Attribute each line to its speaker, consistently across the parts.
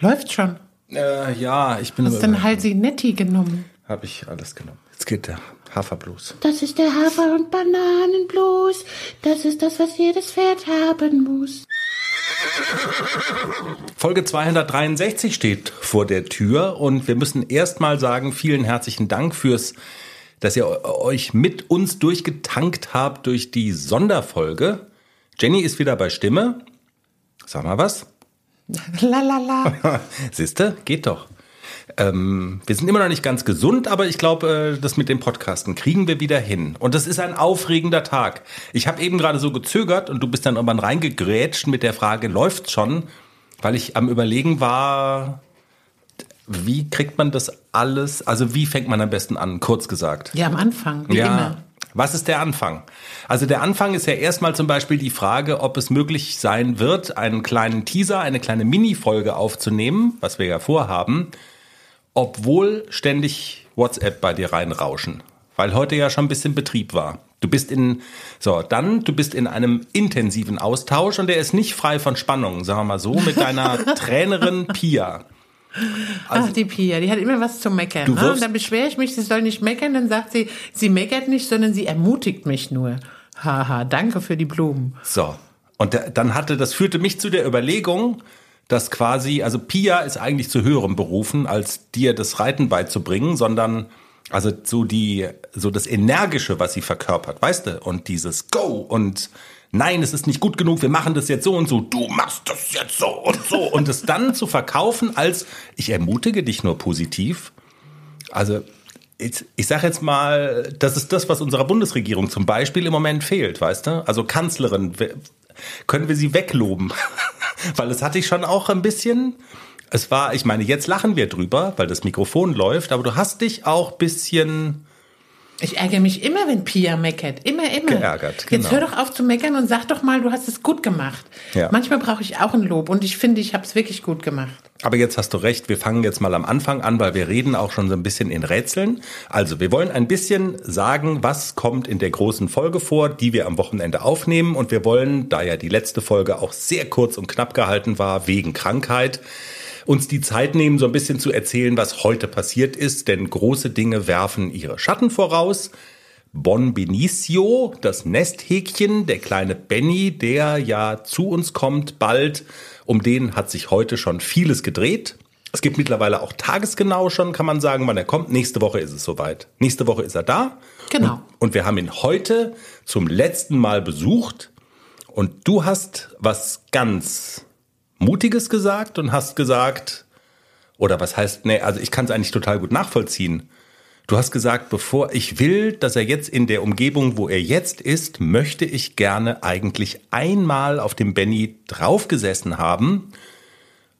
Speaker 1: Läuft schon.
Speaker 2: Äh, ja, ich bin.
Speaker 1: Hast dann Halsi Netti genommen?
Speaker 2: Habe ich alles genommen. Jetzt geht der Haferblues.
Speaker 1: Das ist der Hafer- und Bananenblues. Das ist das, was jedes Pferd haben muss.
Speaker 2: Folge 263 steht vor der Tür und wir müssen erstmal sagen, vielen herzlichen Dank fürs, dass ihr euch mit uns durchgetankt habt durch die Sonderfolge. Jenny ist wieder bei Stimme. Sag mal was.
Speaker 1: Lalala.
Speaker 2: Siehste, geht doch. Ähm, wir sind immer noch nicht ganz gesund, aber ich glaube, äh, das mit dem Podcasten kriegen wir wieder hin. Und das ist ein aufregender Tag. Ich habe eben gerade so gezögert und du bist dann irgendwann reingegrätscht mit der Frage, läuft's schon? Weil ich am Überlegen war, wie kriegt man das alles, also wie fängt man am besten an, kurz gesagt?
Speaker 1: Ja, am Anfang, wie
Speaker 2: ja.
Speaker 1: immer.
Speaker 2: Was ist der Anfang? Also der Anfang ist ja erstmal zum Beispiel die Frage, ob es möglich sein wird, einen kleinen Teaser, eine kleine Mini-Folge aufzunehmen, was wir ja vorhaben, obwohl ständig WhatsApp bei dir reinrauschen, weil heute ja schon ein bisschen Betrieb war. Du bist in, so, dann, du bist in einem intensiven Austausch und der ist nicht frei von Spannungen, sagen wir mal so, mit deiner Trainerin Pia.
Speaker 1: Ach, die Pia, die hat immer was zu meckern.
Speaker 2: Du
Speaker 1: Ne? Und dann beschwere ich mich, sie soll nicht meckern. Dann sagt sie, sie meckert nicht, sondern sie ermutigt mich nur. Haha, danke für die Blumen.
Speaker 2: So. Und der, dann hatte, das führte mich zu der Überlegung, dass quasi, also Pia ist eigentlich zu höherem berufen, als dir das Reiten beizubringen, sondern also so die, so das Energische, was sie verkörpert, weißt du? Und dieses Go und nein, es ist nicht gut genug, wir machen das jetzt so und so, du machst das jetzt so und so. Und es dann zu verkaufen als, ich ermutige dich nur positiv. Also ich, ich sage jetzt mal, das ist das, was unserer Bundesregierung zum Beispiel im Moment fehlt, weißt du? Also Kanzlerin, können wir sie wegloben? weil es hatte ich schon auch ein bisschen. Es war, ich meine, jetzt lachen wir drüber, weil das Mikrofon läuft, aber du hast dich auch bisschen
Speaker 1: Ich ärgere mich immer, wenn Pia meckert. Immer, immer.
Speaker 2: Geärgert, genau.
Speaker 1: Jetzt hör doch auf zu meckern und sag doch mal, du hast es gut gemacht.
Speaker 2: Ja.
Speaker 1: Manchmal brauche ich auch ein Lob und ich finde, ich habe es wirklich gut gemacht.
Speaker 2: Aber jetzt hast du recht, wir fangen jetzt mal am Anfang an, weil wir reden auch schon so ein bisschen in Rätseln. Also, wir wollen ein bisschen sagen, was kommt in der großen Folge vor, die wir am Wochenende aufnehmen. Und wir wollen, da ja die letzte Folge auch sehr kurz und knapp gehalten war, wegen Krankheit, uns die Zeit nehmen, so ein bisschen zu erzählen, was heute passiert ist. Denn große Dinge werfen ihre Schatten voraus. Bon Benicio, das Nesthäkchen, der kleine Benny, der ja zu uns kommt bald. Um den hat sich heute schon vieles gedreht. Es gibt mittlerweile auch tagesgenau schon, kann man sagen, wann er kommt. Nächste Woche ist es soweit. Nächste Woche ist er da.
Speaker 1: Genau.
Speaker 2: Und, und wir haben ihn heute zum letzten Mal besucht. Und du hast was ganz Mutiges gesagt und hast gesagt, oder was heißt, nee, also ich kann es eigentlich total gut nachvollziehen. Du hast gesagt, bevor ich will, dass er jetzt in der Umgebung, wo er jetzt ist, möchte ich gerne eigentlich einmal auf dem Benny draufgesessen haben.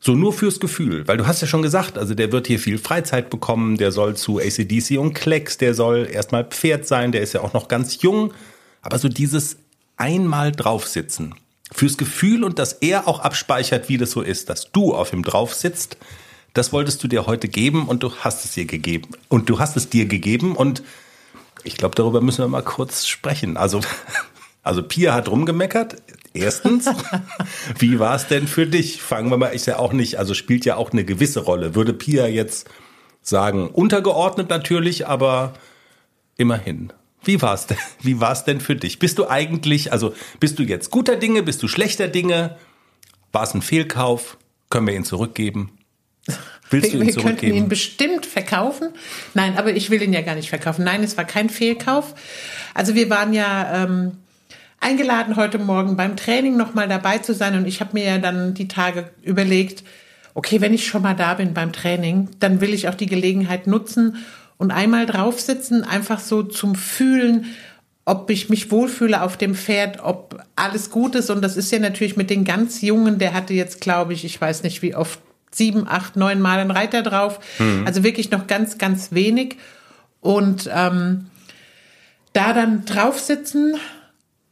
Speaker 2: So nur fürs Gefühl, weil du hast ja schon gesagt, also der wird hier viel Freizeit bekommen, der soll zu ACDC und Klecks, der soll erstmal Pferd sein, der ist ja auch noch ganz jung, aber so dieses einmal draufsitzen, fürs Gefühl und dass er auch abspeichert, wie das so ist, dass du auf ihm drauf sitzt, das wolltest du dir heute geben und du hast es dir gegeben. Und du hast es dir gegeben und ich glaube, darüber müssen wir mal kurz sprechen. Also, also Pia hat rumgemeckert. Erstens, wie war es denn für dich? Fangen wir mal, ist ja auch nicht, also spielt ja auch eine gewisse Rolle. Würde Pia jetzt sagen, untergeordnet natürlich, aber immerhin. Wie war's denn? Wie war's denn für dich? Bist du eigentlich, also bist du jetzt guter Dinge, bist du schlechter Dinge? War es ein Fehlkauf? Können wir ihn zurückgeben? Willst du
Speaker 1: Wir,
Speaker 2: ihn
Speaker 1: wir könnten ihn
Speaker 2: zurückgeben?
Speaker 1: bestimmt verkaufen. Nein, aber ich will ihn ja gar nicht verkaufen. Nein, es war kein Fehlkauf. Also wir waren ja ähm, eingeladen, heute Morgen beim Training nochmal dabei zu sein. Und ich habe mir ja dann die Tage überlegt, okay, wenn ich schon mal da bin beim Training, dann will ich auch die Gelegenheit nutzen und einmal draufsitzen, einfach so zum Fühlen, ob ich mich wohlfühle auf dem Pferd, ob alles gut ist. Und das ist ja natürlich mit den ganz Jungen, der hatte jetzt, glaube ich, ich weiß nicht wie oft, sieben, acht, neun Mal einen Reiter drauf. Also wirklich noch ganz, ganz wenig. Und ähm, da dann drauf sitzen,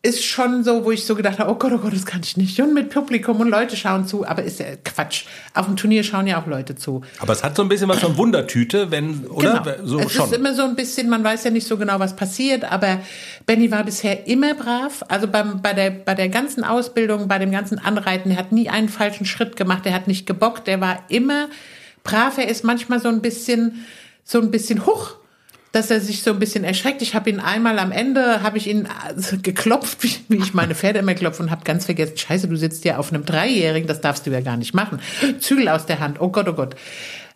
Speaker 1: ist schon so, wo ich so gedacht habe, oh Gott, oh Gott, das kann ich nicht. Und mit Publikum und Leute schauen zu, aber ist ja Quatsch. Auf dem Turnier schauen ja auch Leute zu.
Speaker 2: Aber es hat so ein bisschen was von Wundertüte, wenn, oder?
Speaker 1: Genau.
Speaker 2: So
Speaker 1: es
Speaker 2: schon.
Speaker 1: ist immer so ein bisschen, man weiß ja nicht so genau, was passiert, aber Benny war bisher immer brav. Also beim, bei, der, bei der ganzen Ausbildung, bei dem ganzen Anreiten, er hat nie einen falschen Schritt gemacht, er hat nicht gebockt, er war immer brav. Er ist manchmal so ein bisschen, so ein bisschen hoch dass er sich so ein bisschen erschreckt. Ich habe ihn einmal am Ende, habe ich ihn also geklopft, wie, ich meine Pferde immer klopfe und habe ganz vergessen, scheiße, du sitzt ja auf einem Dreijährigen, das darfst du ja gar nicht machen. Zügel aus der Hand, oh Gott, oh Gott.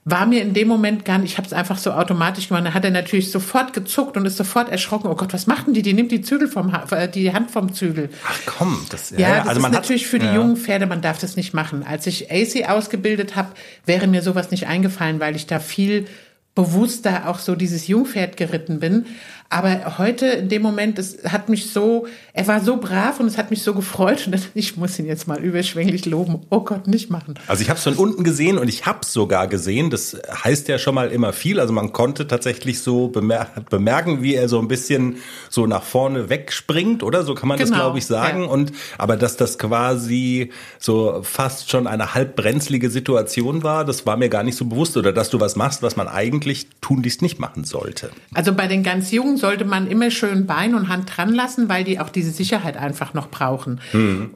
Speaker 1: War mir in dem Moment gar nicht, ich habe es einfach so automatisch gemacht. Da hat er natürlich sofort gezuckt und ist sofort erschrocken. Oh Gott, was macht denn die? Die nimmt die Zügel vom äh, die Hand vom Zügel.
Speaker 2: Ach komm, das, ja,
Speaker 1: Ja, das
Speaker 2: also
Speaker 1: ist natürlich
Speaker 2: hat,
Speaker 1: für die
Speaker 2: ja.
Speaker 1: jungen Pferde, man darf das nicht machen. Als ich AC ausgebildet habe, wäre mir sowas nicht eingefallen, weil ich da viel bewusster auch so dieses Jungpferd geritten bin. Aber heute in dem Moment, es hat mich so, er war so brav und es hat mich so gefreut und ich muss ihn jetzt mal überschwänglich loben. Oh Gott, nicht machen.
Speaker 2: Also ich habe es von unten gesehen und ich habe es sogar gesehen. Das heißt ja schon mal immer viel. Also man konnte tatsächlich so bemer bemerken, wie er so ein bisschen so nach vorne wegspringt, oder? So kann man das,
Speaker 1: Genau,
Speaker 2: glaube ich, sagen.
Speaker 1: ja.
Speaker 2: Und aber dass das quasi so fast schon eine halb brenzlige Situation war, das war mir gar nicht so bewusst. Oder dass du was machst, was man eigentlich tunlichst nicht machen sollte.
Speaker 1: Also bei den ganz Jungen sollte man immer schön Bein und Hand dran lassen, weil die auch diese Sicherheit einfach noch brauchen.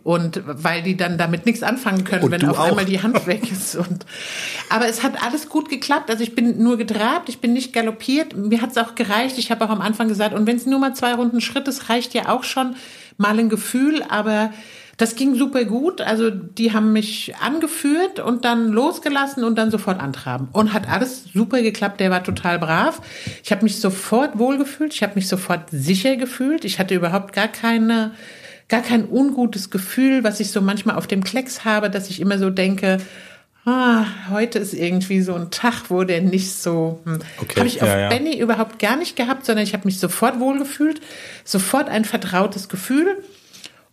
Speaker 1: Und weil die dann damit nichts anfangen können,
Speaker 2: Und
Speaker 1: wenn auf
Speaker 2: auch.
Speaker 1: einmal die Hand weg ist. Und, aber es hat alles gut geklappt. Also ich bin nur getrabt, ich bin nicht galoppiert. Mir hat es auch gereicht. Ich habe auch am Anfang gesagt, und wenn es nur mal zwei Runden Schritt ist, reicht ja auch schon mal ein Gefühl. Aber das ging super gut. Also die haben mich angeführt und dann losgelassen und dann sofort antraben. Und hat alles super geklappt. Der war total brav. Ich habe mich sofort wohlgefühlt. Ich habe mich sofort sicher gefühlt. Ich hatte überhaupt gar keine, gar kein ungutes Gefühl, was ich so manchmal auf dem Klecks habe, dass ich immer so denke, ah, heute ist irgendwie so ein Tag, wo der nicht so. Hm.
Speaker 2: Okay,
Speaker 1: Habe ich auf
Speaker 2: ja, ja.
Speaker 1: Benny überhaupt gar nicht gehabt, sondern ich habe mich sofort wohlgefühlt, sofort ein vertrautes Gefühl.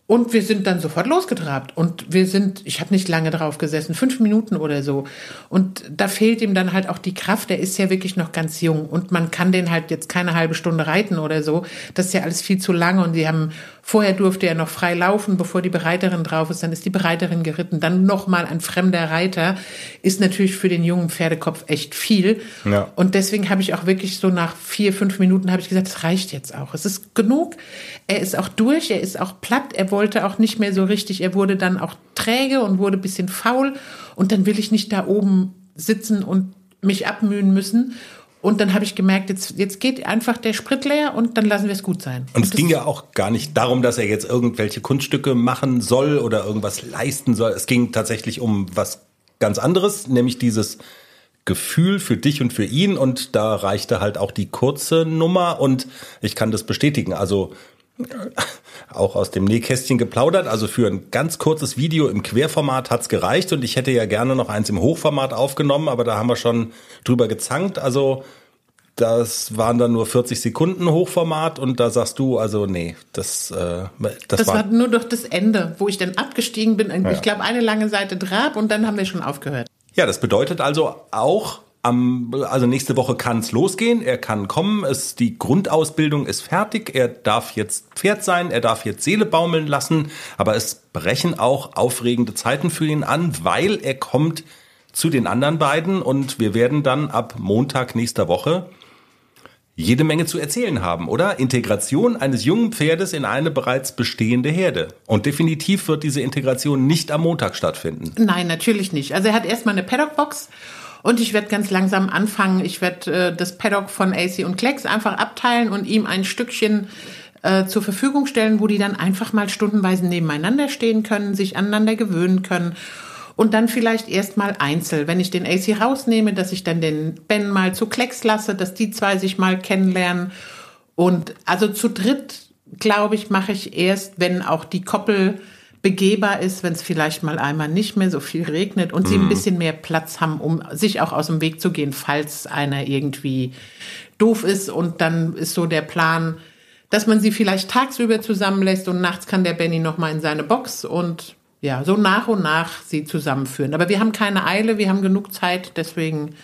Speaker 1: Und wir sind dann sofort losgetrabt. Und wir sind, ich habe nicht lange drauf gesessen, fünf Minuten oder so. Und da fehlt ihm dann halt auch die Kraft. Der ist ja wirklich noch ganz jung. Und man kann den halt jetzt keine halbe Stunde reiten oder so. Das ist ja alles viel zu lange. Und die haben, vorher durfte er noch frei laufen, bevor die Bereiterin drauf ist. Dann ist die Bereiterin geritten. Dann nochmal ein fremder Reiter. Ist natürlich für den jungen Pferdekopf echt viel.
Speaker 2: Ja.
Speaker 1: Und deswegen habe ich auch wirklich so nach vier, fünf Minuten habe ich gesagt, es reicht jetzt auch. Es ist genug. Er ist auch durch, er ist auch platt, er wollte auch nicht mehr so richtig, er wurde dann auch träge und wurde ein bisschen faul. Und dann will ich nicht da oben sitzen und mich abmühen müssen. Und dann habe ich gemerkt, jetzt, jetzt geht einfach der Sprit leer und dann lassen wir es gut sein.
Speaker 2: Und es
Speaker 1: das-
Speaker 2: ging ja auch gar nicht darum, dass er jetzt irgendwelche Kunststücke machen soll oder irgendwas leisten soll. Es ging tatsächlich um was ganz anderes, nämlich dieses Gefühl für dich und für ihn. Und da reichte halt auch die kurze Nummer und ich kann das bestätigen. Also auch aus dem Nähkästchen geplaudert. Also für ein ganz kurzes Video im Querformat hat's gereicht und ich hätte ja gerne noch eins im Hochformat aufgenommen, aber da haben wir schon drüber gezankt. Also das waren dann nur 40 Sekunden Hochformat und da sagst du, also nee, das, äh, das,
Speaker 1: Das
Speaker 2: war,
Speaker 1: war nur durch das Ende, wo ich dann abgestiegen bin. Ich glaube, eine lange Seite Trab und dann haben wir schon aufgehört.
Speaker 2: Ja, das bedeutet also auch, am, also nächste Woche kann es losgehen, er kann kommen, es, die Grundausbildung ist fertig, er darf jetzt Pferd sein, er darf jetzt Seele baumeln lassen, aber es brechen auch aufregende Zeiten für ihn an, weil er kommt zu den anderen beiden und wir werden dann ab Montag nächster Woche jede Menge zu erzählen haben, oder? Integration eines jungen Pferdes in eine bereits bestehende Herde. Und definitiv wird diese Integration nicht am Montag stattfinden.
Speaker 1: Nein, natürlich nicht. Also er hat erstmal eine Paddock-Box und ich werde ganz langsam anfangen. Ich werde äh, das Paddock von AC und Klecks einfach abteilen und ihm ein Stückchen äh, zur Verfügung stellen, wo die dann einfach mal stundenweise nebeneinander stehen können, sich aneinander gewöhnen können. Und dann vielleicht erstmal einzeln, wenn ich den AC rausnehme, dass ich dann den Ben mal zu Klecks lasse, dass die zwei sich mal kennenlernen. Und also zu dritt, glaube ich, mache ich erst, wenn auch die Koppel begehbar ist, wenn es vielleicht mal einmal nicht mehr so viel regnet und sie ein bisschen mehr Platz haben, um sich auch aus dem Weg zu gehen, falls einer irgendwie doof ist. Und dann ist so der Plan, dass man sie vielleicht tagsüber zusammenlässt und nachts kann der Benny noch mal in seine Box und ja, so nach und nach sie zusammenführen. Aber wir haben keine Eile, wir haben genug Zeit, deswegen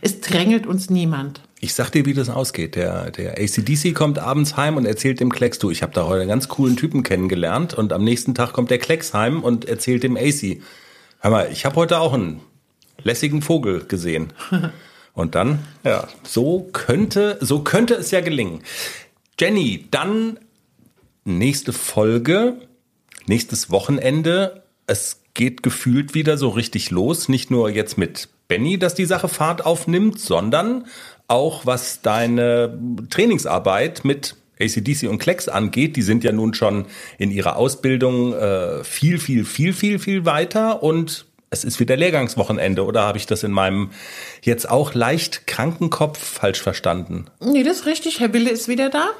Speaker 1: Es drängelt uns niemand.
Speaker 2: Ich sag dir, wie das ausgeht. Der, der ACDC kommt abends heim und erzählt dem Klecks, du, ich habe da heute einen ganz coolen Typen kennengelernt und am nächsten Tag kommt der Klecks heim und erzählt dem AC, hör mal, ich habe heute auch einen lässigen Vogel gesehen. Und dann, ja, so könnte, so könnte es ja gelingen. Jenny, dann nächste Folge, nächstes Wochenende. Es geht gefühlt wieder so richtig los. Nicht nur jetzt mit Benny, dass die Sache Fahrt aufnimmt, sondern auch was deine Trainingsarbeit mit ACDC und Klecks angeht, die sind ja nun schon in ihrer Ausbildung äh, viel, viel, viel, viel, viel weiter und es ist wieder Lehrgangswochenende oder habe ich das in meinem jetzt auch leicht kranken Kopf falsch verstanden?
Speaker 1: Nee, das ist richtig. Herr Wille ist wieder da.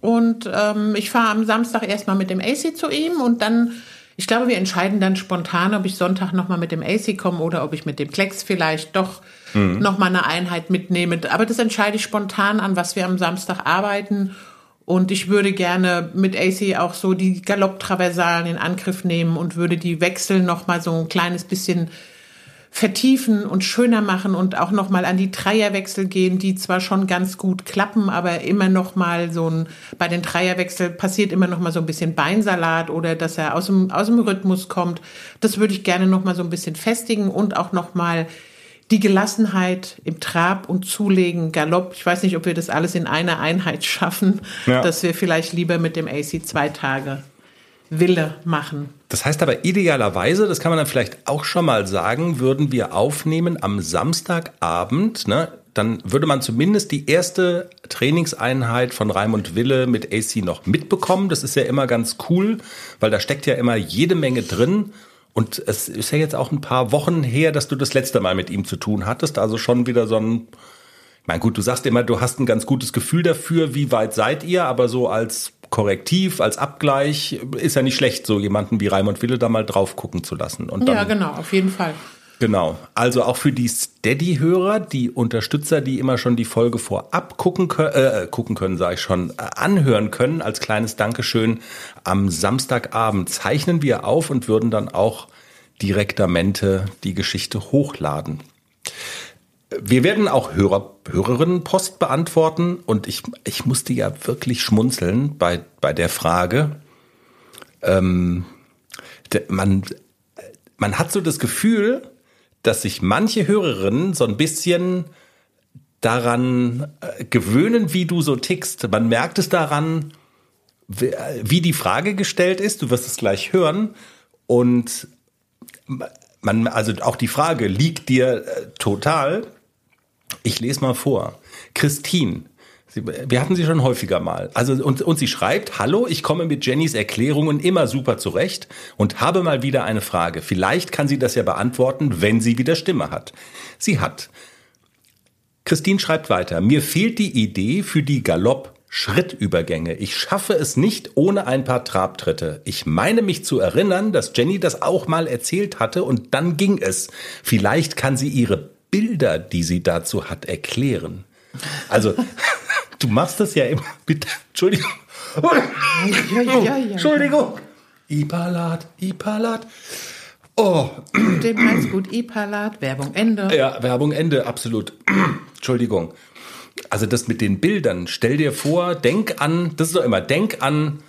Speaker 1: Und ähm, ich fahre am Samstag erstmal mit dem AC zu ihm und dann, ich glaube, wir entscheiden dann spontan, ob ich Sonntag nochmal mit dem AC komme oder ob ich mit dem Klecks vielleicht doch mhm. nochmal eine Einheit mitnehme. Aber das entscheide ich spontan an, was wir am Samstag arbeiten. Und ich würde gerne mit AC auch so die Galopptraversalen in Angriff nehmen und würde die Wechsel noch mal so ein kleines bisschen vertiefen und schöner machen und auch noch mal an die Dreierwechsel gehen, die zwar schon ganz gut klappen, aber immer noch mal so ein bei den Dreierwechsel passiert immer noch mal so ein bisschen Beinsalat oder dass er aus dem aus dem Rhythmus kommt. Das würde ich gerne noch mal so ein bisschen festigen und auch noch mal die Gelassenheit im Trab und Zulegen, Galopp. Ich weiß nicht, ob wir das alles in einer Einheit schaffen, ja. dass wir vielleicht lieber mit dem AC zwei Tage Wille machen.
Speaker 2: Das heißt aber idealerweise, das kann man dann vielleicht auch schon mal sagen, würden wir aufnehmen am Samstagabend, ne? Dann würde man zumindest die erste Trainingseinheit von Raimund Wille mit AC noch mitbekommen. Das ist ja immer ganz cool, weil da steckt ja immer jede Menge drin. Und es ist ja jetzt auch ein paar Wochen her, dass du das letzte Mal mit ihm zu tun hattest. Also schon wieder so ein, ich meine, gut, du sagst immer, du hast ein ganz gutes Gefühl dafür, wie weit seid ihr, aber so als Korrektiv, als Abgleich ist ja nicht schlecht, so jemanden wie Raimund Wille da mal drauf gucken zu lassen.
Speaker 1: Und dann, ja, genau, auf jeden Fall.
Speaker 2: Genau. Also auch für die Steady-Hörer, die Unterstützer, die immer schon die Folge vorab gucken können, äh, gucken können, sage ich schon, äh, anhören können, als kleines Dankeschön. Am Samstagabend zeichnen wir auf und würden dann auch direktamente die Geschichte hochladen. Wir werden auch Hörer, Hörerinnenpost beantworten und ich, ich musste ja wirklich schmunzeln bei, bei der Frage. Ähm, man, man hat so das Gefühl, dass sich manche Hörerinnen so ein bisschen daran äh, gewöhnen, wie du so tickst. Man merkt es daran, wie die Frage gestellt ist. Du wirst es gleich hören. Und man, also auch die Frage liegt dir äh, total. Ich lese mal vor. Christine wir hatten sie schon häufiger mal. Also und, und sie schreibt, hallo, ich komme mit Jennys Erklärungen immer super zurecht und habe mal wieder eine Frage. Vielleicht kann sie das ja beantworten, wenn sie wieder Stimme hat. Sie hat. Christine schreibt weiter, mir fehlt die Idee für die Galopp Schrittübergänge. Ich schaffe es nicht ohne ein paar Trabtritte. Ich meine mich zu erinnern, dass Jenny das auch mal erzählt hatte und dann ging es. Vielleicht kann sie ihre Bilder, die sie dazu hat, erklären. Also Du machst das ja immer. Bitte, Entschuldigung. Ja, ja, ja, Entschuldigung. Ipalat, Ipalat.
Speaker 1: Oh. Dem heißt gut Ipalat, Werbung Ende.
Speaker 2: Ja, Werbung Ende, absolut. Entschuldigung. Also das mit den Bildern, stell dir vor, denk an, das ist doch immer, denk an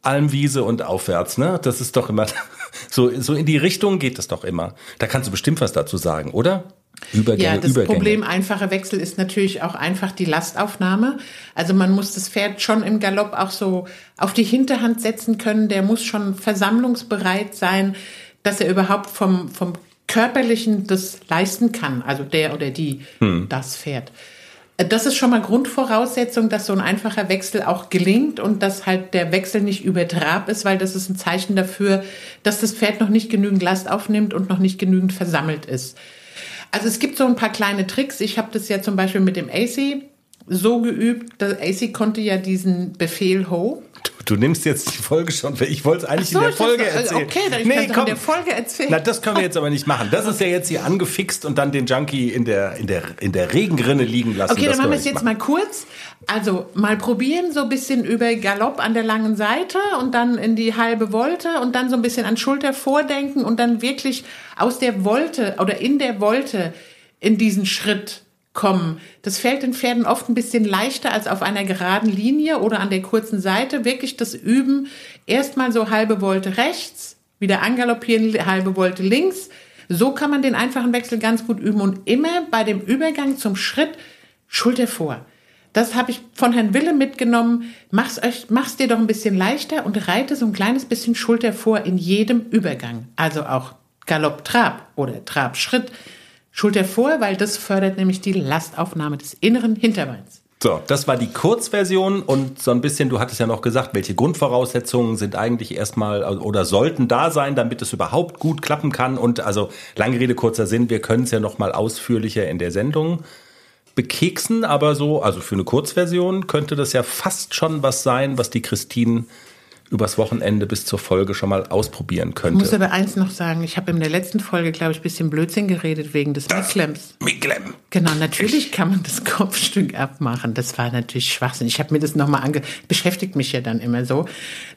Speaker 2: Almwiese und aufwärts, ne? Das ist doch immer, so, so in die Richtung geht das doch immer. Da kannst du bestimmt was dazu sagen, oder?
Speaker 1: Übergänge, ja, das Übergänge. Problem einfacher Wechsel ist natürlich auch einfach die Lastaufnahme. Also man muss das Pferd schon im Galopp auch so auf die Hinterhand setzen können. Der muss schon versammlungsbereit sein, dass er überhaupt vom, vom körperlichen das leisten kann. Also der oder die hm. das Pferd. Das ist schon mal Grundvoraussetzung, dass so ein einfacher Wechsel auch gelingt und dass halt der Wechsel nicht übertrab ist, weil das ist ein Zeichen dafür, dass das Pferd noch nicht genügend Last aufnimmt und noch nicht genügend versammelt ist. Also es gibt so ein paar kleine Tricks. Ich habe das ja zum Beispiel mit dem AC so geübt. Der AC konnte ja diesen Befehl Ho.
Speaker 2: Du, nimmst jetzt die Folge schon. Ich wollte es eigentlich so, in der Folge das, erzählen.
Speaker 1: Okay, dann nee, komm. in der Folge erzählen.
Speaker 2: Na, das können wir jetzt aber nicht machen. Das ist ja jetzt hier angefixt und dann den Junkie in der, in der, in der Regenrinne liegen lassen.
Speaker 1: Okay, dann machen wir es jetzt machen. mal kurz. Also mal probieren, so ein bisschen über Galopp an der langen Seite und dann in die halbe Wolte und dann so ein bisschen an Schulter vordenken und dann wirklich aus der Wolte oder in der Wolte in diesen Schritt kommen. Das fällt den Pferden oft ein bisschen leichter als auf einer geraden Linie oder an der kurzen Seite. Wirklich das Üben, erstmal so halbe Volte rechts, wieder angaloppieren, halbe Volte links. So kann man den einfachen Wechsel ganz gut üben und immer bei dem Übergang zum Schritt Schulter vor. Das habe ich von Herrn Wille mitgenommen. Mach's euch, mach's dir doch ein bisschen leichter und reite so ein kleines bisschen Schulter vor in jedem Übergang. Also auch Galopp Trab oder Trab Schritt. Schulter vor, weil das fördert nämlich die Lastaufnahme des inneren Hinterbeins.
Speaker 2: So, das war die Kurzversion und so ein bisschen, du hattest ja noch gesagt, welche Grundvoraussetzungen sind eigentlich erstmal oder sollten da sein, damit es überhaupt gut klappen kann. Und also lange Rede, kurzer Sinn, wir können es ja nochmal ausführlicher in der Sendung bekeksen, aber so, also für eine Kurzversion könnte das ja fast schon was sein, was die Christine übers Wochenende bis zur Folge schon mal ausprobieren könnte.
Speaker 1: Ich muss aber eins noch sagen, ich habe in der letzten Folge, glaube ich, ein bisschen Blödsinn geredet wegen des Micklems.
Speaker 2: Miklem.
Speaker 1: Genau, natürlich kann man das Kopfstück abmachen. Das war natürlich Schwachsinn. Ich habe mir das nochmal ange... Beschäftigt mich ja dann immer so.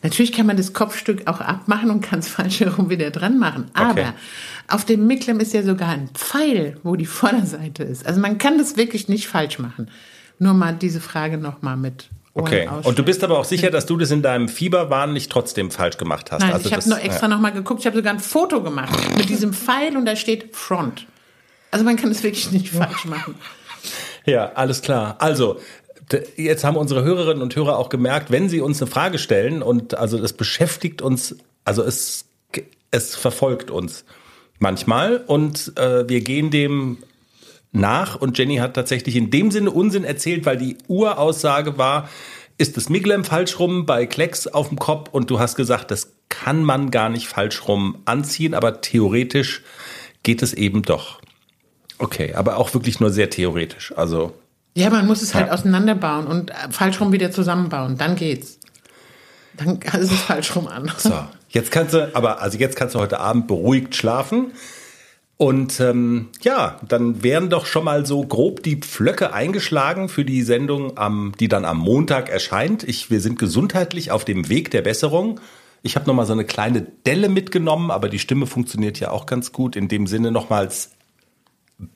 Speaker 1: Natürlich kann man das Kopfstück auch abmachen und kann es falsch herum wieder dran machen. Aber okay. auf dem Micklem ist ja sogar ein Pfeil, wo die Vorderseite ist. Also man kann das wirklich nicht falsch machen. Nur mal diese Frage nochmal mit
Speaker 2: Okay. Und du bist aber auch sicher, dass du das in deinem Fieberwahn nicht trotzdem falsch gemacht hast.
Speaker 1: Nein, also ich habe nur extra ja. nochmal geguckt. Ich habe sogar ein Foto gemacht mit diesem Pfeil und da steht Front. Also man kann es wirklich nicht falsch machen.
Speaker 2: Ja, alles klar. Also jetzt haben unsere Hörerinnen und Hörer auch gemerkt, wenn sie uns eine Frage stellen und also das beschäftigt uns, also es es verfolgt uns manchmal und äh, wir gehen dem nach und Jenny hat tatsächlich in dem Sinne Unsinn erzählt, weil die Uraussage war, ist das Miglem falsch rum bei Klecks auf dem Kopf und du hast gesagt, das kann man gar nicht falsch rum anziehen, aber theoretisch geht es eben doch. Okay, aber auch wirklich nur sehr theoretisch. Also
Speaker 1: ja, man muss es halt auseinanderbauen und äh, falsch rum wieder zusammenbauen, dann geht's. Dann ist es falsch rum an.
Speaker 2: So, jetzt kannst du, aber also jetzt kannst du heute Abend beruhigt schlafen. Und ähm, ja, dann wären doch schon mal so grob die Pflöcke eingeschlagen für die Sendung, am, die dann am Montag erscheint. Ich, wir sind gesundheitlich auf dem Weg der Besserung. Ich habe noch mal so eine kleine Delle mitgenommen, aber die Stimme funktioniert ja auch ganz gut. In dem Sinne nochmals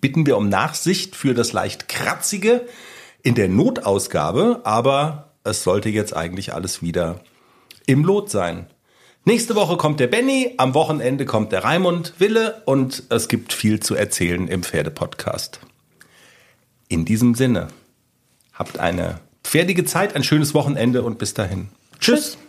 Speaker 2: bitten wir um Nachsicht für das leicht kratzige in der Notausgabe, aber es sollte jetzt eigentlich alles wieder im Lot sein. Nächste Woche kommt der Benny, am Wochenende kommt der Raimund Wille und es gibt viel zu erzählen im Pferdepodcast. In diesem Sinne, habt eine pferdige Zeit, ein schönes Wochenende und bis dahin. Tschüss. Tschüss.